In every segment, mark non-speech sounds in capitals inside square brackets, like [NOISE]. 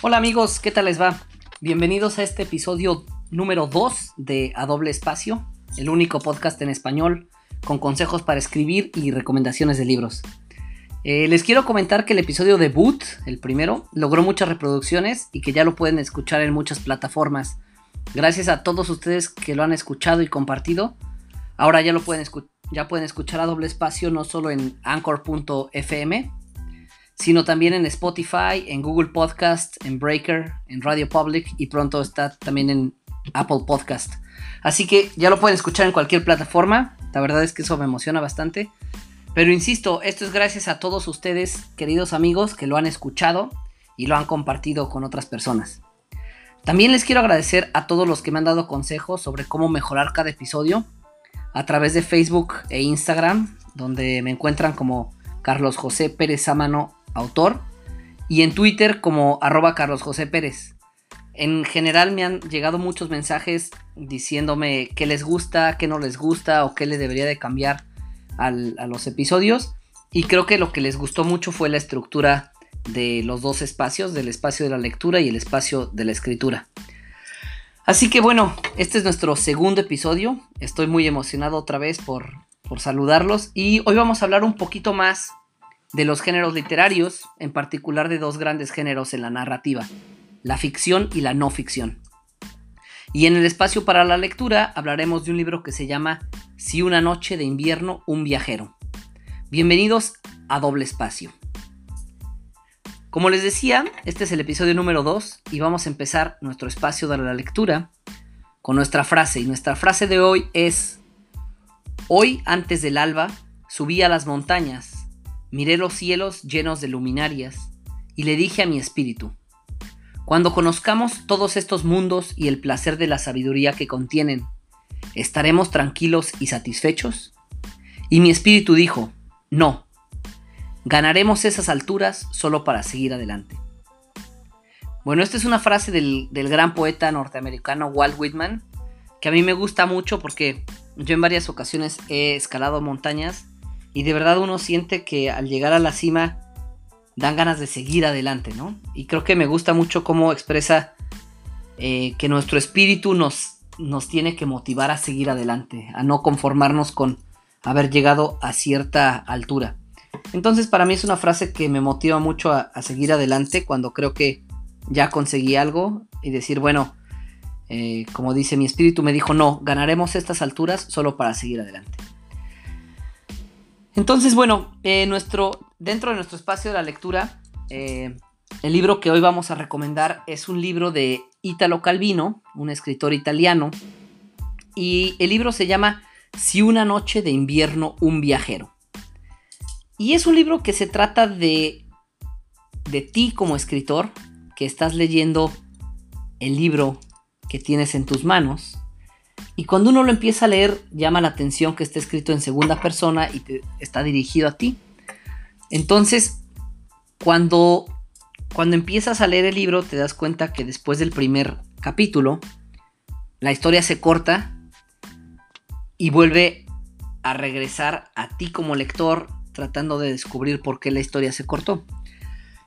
Hola amigos, ¿qué tal les va? Bienvenidos a este episodio número 2 de A Doble Espacio, el único podcast en español con consejos para escribir y recomendaciones de libros. Eh, les quiero comentar que el episodio debut, el primero, logró muchas reproducciones y que ya lo pueden escuchar en muchas plataformas. Gracias a todos ustedes que lo han escuchado y compartido. Ahora ya lo pueden, ya pueden escuchar a doble espacio no solo en anchor.fm, sino también en Spotify, en Google Podcast, en Breaker, en Radio Public y pronto está también en Apple Podcast. Así que ya lo pueden escuchar en cualquier plataforma. La verdad es que eso me emociona bastante. Pero insisto, esto es gracias a todos ustedes, queridos amigos, que lo han escuchado y lo han compartido con otras personas. También les quiero agradecer a todos los que me han dado consejos sobre cómo mejorar cada episodio a través de Facebook e Instagram, donde me encuentran como Carlos José Pérez Sámano autor, y en Twitter como arroba Carlos José Pérez. En general me han llegado muchos mensajes diciéndome qué les gusta, qué no les gusta o qué le debería de cambiar a los episodios. Y creo que lo que les gustó mucho fue la estructura de los dos espacios, del espacio de la lectura y el espacio de la escritura. Así que bueno, este es nuestro segundo episodio. Estoy muy emocionado otra vez por saludarlos y hoy vamos a hablar un poquito más de los géneros literarios, en particular de dos grandes géneros en la narrativa, la ficción y la no ficción. Y en el espacio para la lectura hablaremos de un libro que se llama Si una noche de invierno, un viajero. Bienvenidos a Doble Espacio. Como les decía, este es el episodio número 2 y vamos a empezar nuestro espacio de la lectura con nuestra frase. Y nuestra frase de hoy es, hoy antes del alba subí a las montañas Miré los cielos llenos de luminarias y le dije a mi espíritu, cuando conozcamos todos estos mundos y el placer de la sabiduría que contienen, ¿estaremos tranquilos y satisfechos? Y mi espíritu dijo, no, ganaremos esas alturas solo para seguir adelante. Bueno, esta es una frase del, del, gran poeta norteamericano Walt Whitman, que a mí me gusta mucho porque yo en varias ocasiones he escalado montañas y de verdad uno siente que al llegar a la cima dan ganas de seguir adelante, ¿no? Y creo que me gusta mucho cómo expresa eh, que nuestro espíritu nos, nos tiene que motivar a seguir adelante, a no conformarnos con haber llegado a cierta altura. Entonces para mí es una frase que me motiva mucho a, seguir adelante cuando creo que ya conseguí algo y decir, bueno, eh, como dice mi espíritu, me dijo, no, ganaremos estas alturas solo para seguir adelante. Entonces, bueno, eh, dentro de nuestro espacio de la lectura, eh, el libro que hoy vamos a recomendar es un libro de Italo Calvino, un escritor italiano, y el libro se llama Si una noche de invierno un viajero. Y es un libro que se trata de, de ti como escritor, que estás leyendo el libro que tienes en tus manos y cuando uno lo empieza a leer, llama la atención que esté escrito en segunda persona y te está dirigido a ti. Entonces, cuando, cuando empiezas a leer el libro, te das cuenta que después del primer capítulo, la historia se corta y vuelve a regresar a ti como lector, tratando de descubrir por qué la historia se cortó.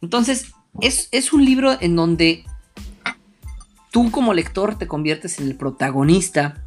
Entonces, es, es un libro en donde tú como lector te conviertes en el protagonista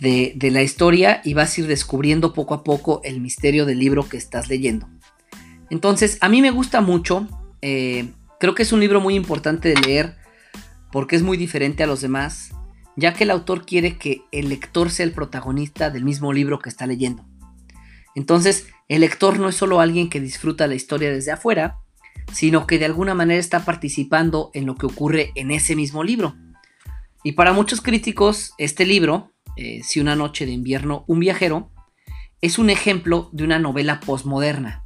de, la historia y vas a ir descubriendo poco a poco el misterio del libro que estás leyendo. Entonces, a mí me gusta mucho, eh, creo que es un libro muy importante de leer porque es muy diferente a los demás, ya que el autor quiere que el lector sea el protagonista del mismo libro que está leyendo. Entonces, el lector no es solo alguien que disfruta la historia desde afuera, sino que de alguna manera está participando en lo que ocurre en ese mismo libro. Y para muchos críticos, este libro, eh, Si una noche de invierno, un viajero, es un ejemplo de una novela postmoderna,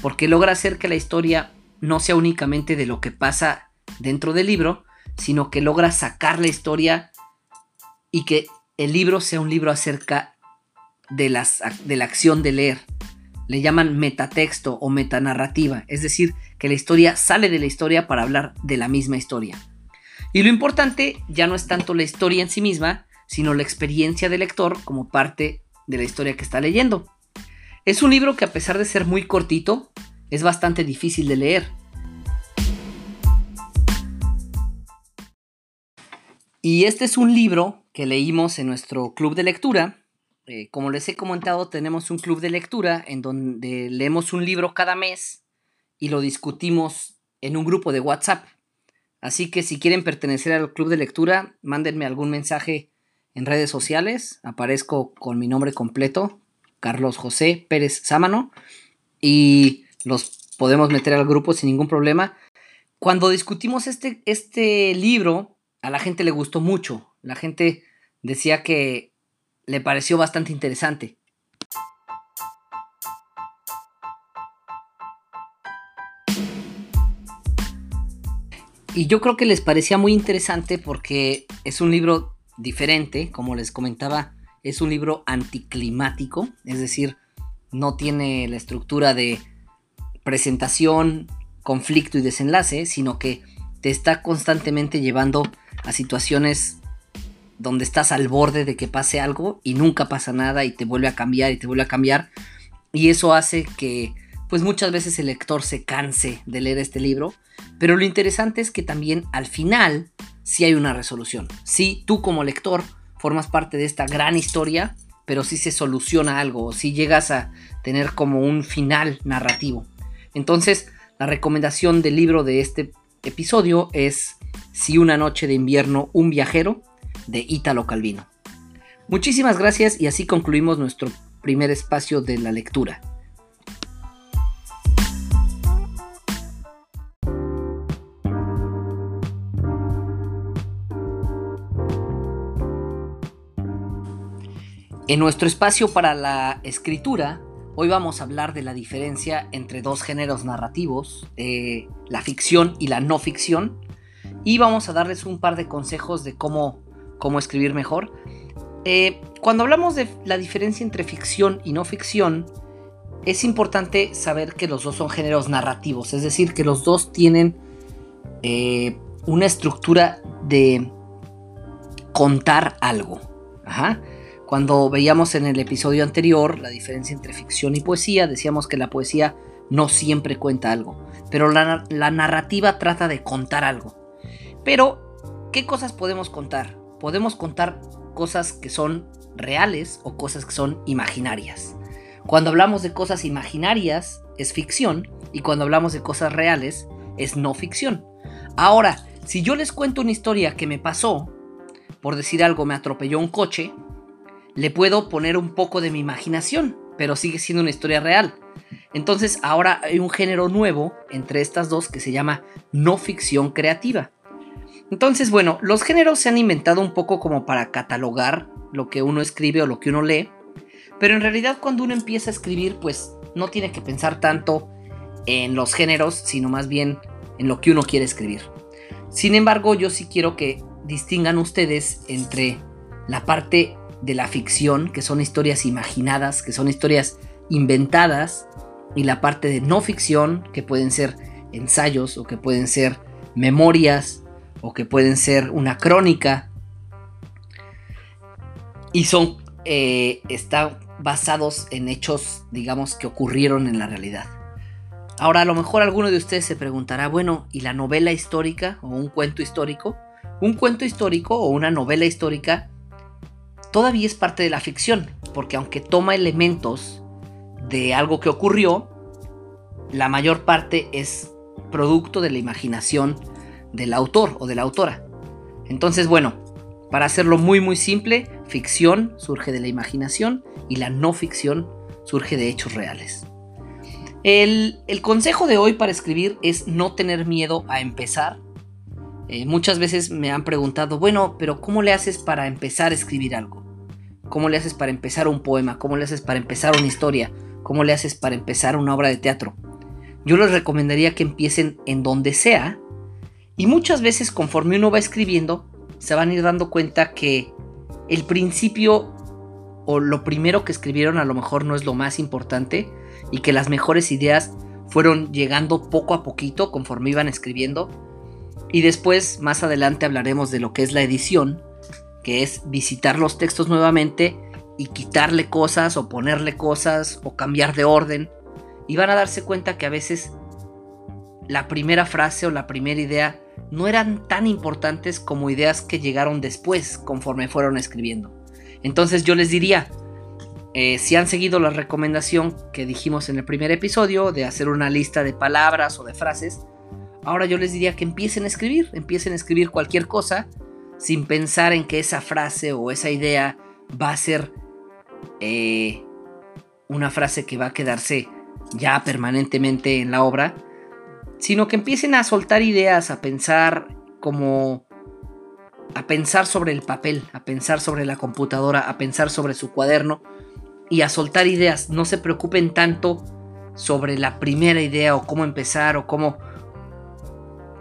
porque logra hacer que la historia no sea únicamente de lo que pasa dentro del libro, sino que logra sacar la historia y que el libro sea un libro acerca de, de la acción de leer. Le llaman metatexto o metanarrativa, es decir, que la historia sale de la historia para hablar de la misma historia. Y lo importante ya no es tanto la historia en sí misma, sino la experiencia del lector como parte de la historia que está leyendo. Es un libro que a pesar de ser muy cortito, es bastante difícil de leer. Y este es un libro que leímos en nuestro club de lectura. Eh, como les he comentado, tenemos un club de lectura en donde leemos un libro cada mes y lo discutimos en un grupo de WhatsApp. Así que si quieren pertenecer al club de lectura, mándenme algún mensaje en redes sociales. Aparezco con mi nombre completo, Carlos José Pérez Sámano, y los podemos meter al grupo sin ningún problema. Cuando discutimos este, este libro, a la gente le gustó mucho. La gente decía que le pareció bastante interesante. Y yo creo que les parecía muy interesante porque es un libro diferente, como les comentaba, es un libro anticlimático, es decir, no tiene la estructura de presentación, conflicto y desenlace, sino que te está constantemente llevando a situaciones donde estás al borde de que pase algo y nunca pasa nada y te vuelve a cambiar y te vuelve a cambiar. Y eso hace que pues muchas veces el lector se canse de leer este libro. Pero lo interesante es que también al final sí hay una resolución. Sí, tú como lector formas parte de esta gran historia, pero sí se soluciona algo, sí llegas a tener como un final narrativo. Entonces, la recomendación del libro de este episodio es Si una noche de invierno, un viajero, de Ítalo Calvino. Muchísimas gracias y así concluimos nuestro primer espacio de la lectura. En nuestro espacio para la escritura Hoy vamos a hablar de la diferencia entre dos géneros narrativos, eh, la ficción y la no ficción, y vamos a darles un par de consejos de cómo, cómo escribir mejor. Eh, cuando hablamos de la diferencia entre ficción y no ficción, es importante saber que los dos son géneros narrativos, es decir, que los dos tienen eh, una estructura de contar algo. Ajá. Cuando veíamos en el episodio anterior la diferencia entre ficción y poesía, decíamos que la poesía no siempre cuenta algo, pero la, narrativa trata de contar algo. Pero, ¿qué cosas podemos contar? Podemos contar cosas que son reales o cosas que son imaginarias. Cuando hablamos de cosas imaginarias es ficción y cuando hablamos de cosas reales es no ficción. Ahora, si yo les cuento una historia que me pasó, por decir algo, me atropelló un coche, le puedo poner un poco de mi imaginación, pero sigue siendo una historia real. Entonces ahora hay un género nuevo entre estas dos que se llama no ficción creativa. Entonces, bueno, los géneros se han inventado un poco como para catalogar lo que uno escribe o lo que uno lee, pero en realidad cuando uno empieza a escribir, pues no tiene que pensar tanto en los géneros, sino más bien en lo que uno quiere escribir. Sin embargo, yo sí quiero que distingan ustedes entre la parte de la ficción, que son historias imaginadas, que son historias inventadas, y la parte de no ficción, que pueden ser ensayos o que pueden ser memorias o que pueden ser una crónica. Y son, eh, están basados en hechos, digamos, que ocurrieron en la realidad. Ahora, a lo mejor alguno de ustedes se preguntará, bueno, ¿y la novela histórica o un cuento histórico? Un cuento histórico o una novela histórica todavía es parte de la ficción, porque aunque toma elementos de algo que ocurrió, la mayor parte es producto de la imaginación del autor o de la autora. Entonces, bueno, para hacerlo muy muy simple, ficción surge de la imaginación y la no ficción surge de hechos reales. El, consejo de hoy para escribir es no tener miedo a empezar. Eh, muchas veces me han preguntado, bueno, pero ¿cómo le haces para empezar a escribir algo? ¿Cómo le haces para empezar un poema? ¿Cómo le haces para empezar una historia? ¿Cómo le haces para empezar una obra de teatro? Yo les recomendaría que empiecen en donde sea y muchas veces conforme uno va escribiendo se van a ir dando cuenta que el principio o lo primero que escribieron a lo mejor no es lo más importante y que las mejores ideas fueron llegando poco a poquito conforme iban escribiendo. Y después, más adelante, hablaremos de lo que es la edición, que es visitar los textos nuevamente y quitarle cosas o ponerle cosas o cambiar de orden. Y van a darse cuenta que a veces la primera frase o la primera idea no eran tan importantes como ideas que llegaron después conforme fueron escribiendo. Entonces yo les diría, eh, si han seguido la recomendación que dijimos en el primer episodio de hacer una lista de palabras o de frases, ahora yo les diría que empiecen a escribir, empiecen a escribir cualquier cosa sin pensar en que esa frase o esa idea va a ser eh, una frase que va a quedarse ya permanentemente en la obra, sino que empiecen a soltar ideas, a pensar como a pensar sobre el papel, a pensar sobre la computadora, a pensar sobre su cuaderno y a soltar ideas. No se preocupen tanto sobre la primera idea o cómo empezar o cómo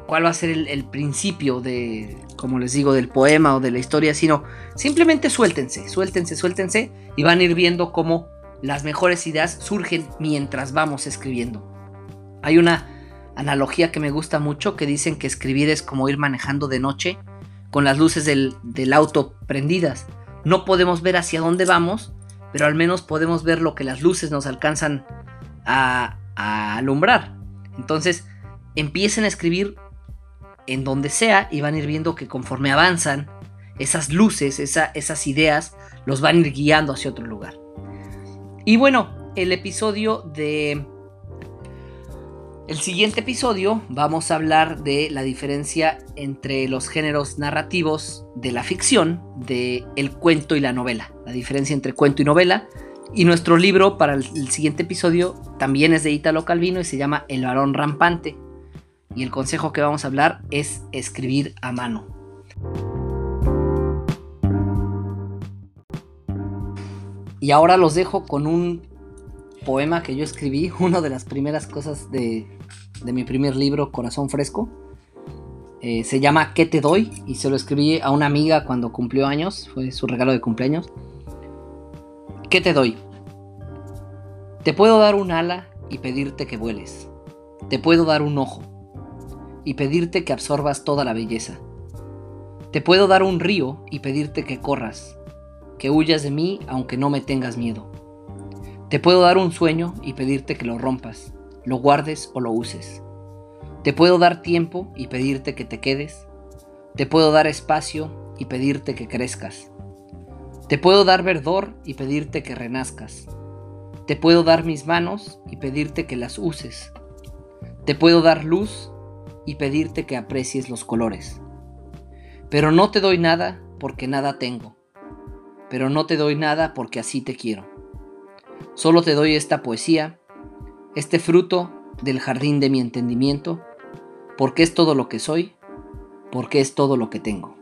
cuál va a ser el, principio de, como les digo, del poema o de la historia, sino simplemente suéltense, suéltense, suéltense y van a ir viendo cómo las mejores ideas surgen mientras vamos escribiendo. Hay una analogía que me gusta mucho que dicen que escribir es como ir manejando de noche con las luces del, auto prendidas. No podemos ver hacia dónde vamos, pero al menos podemos ver lo que las luces nos alcanzan a, alumbrar. Entonces, empiecen a escribir en donde sea y van a ir viendo que conforme avanzan, esas luces, esas ideas, los van a ir guiando hacia otro lugar. Y bueno, el episodio de el siguiente episodio vamos a hablar de la diferencia entre los géneros narrativos de la ficción, de el cuento y la novela, la diferencia entre cuento y novela. Y nuestro libro para el, siguiente episodio también es de Italo Calvino y se llama El varón rampante. Y el consejo que vamos a hablar es escribir a mano. Y ahora los dejo con un poema que yo escribí, [LAUGHS] una de las primeras cosas de, mi primer libro, Corazón Fresco. Eh, se llama ¿Qué te doy? Y se lo escribí a una amiga cuando cumplió años, fue su regalo de cumpleaños. ¿Qué te doy? Te puedo dar un ala y pedirte que vueles. Te puedo dar un ojo y pedirte que absorbas toda la belleza. Te puedo dar un río y pedirte que corras, que huyas de mí aunque no me tengas miedo. Te puedo dar un sueño y pedirte que lo rompas, lo guardes o lo uses. Te puedo dar tiempo y pedirte que te quedes. Te puedo dar espacio y pedirte que crezcas. Te puedo dar verdor y pedirte que renazcas. Te puedo dar mis manos y pedirte que las uses. Te puedo dar luz y pedirte que aprecies los colores. Pero no te doy nada porque nada tengo. Pero no te doy nada porque así te quiero. Solo te doy esta poesía, este fruto del jardín de mi entendimiento, porque es todo lo que soy, porque es todo lo que tengo.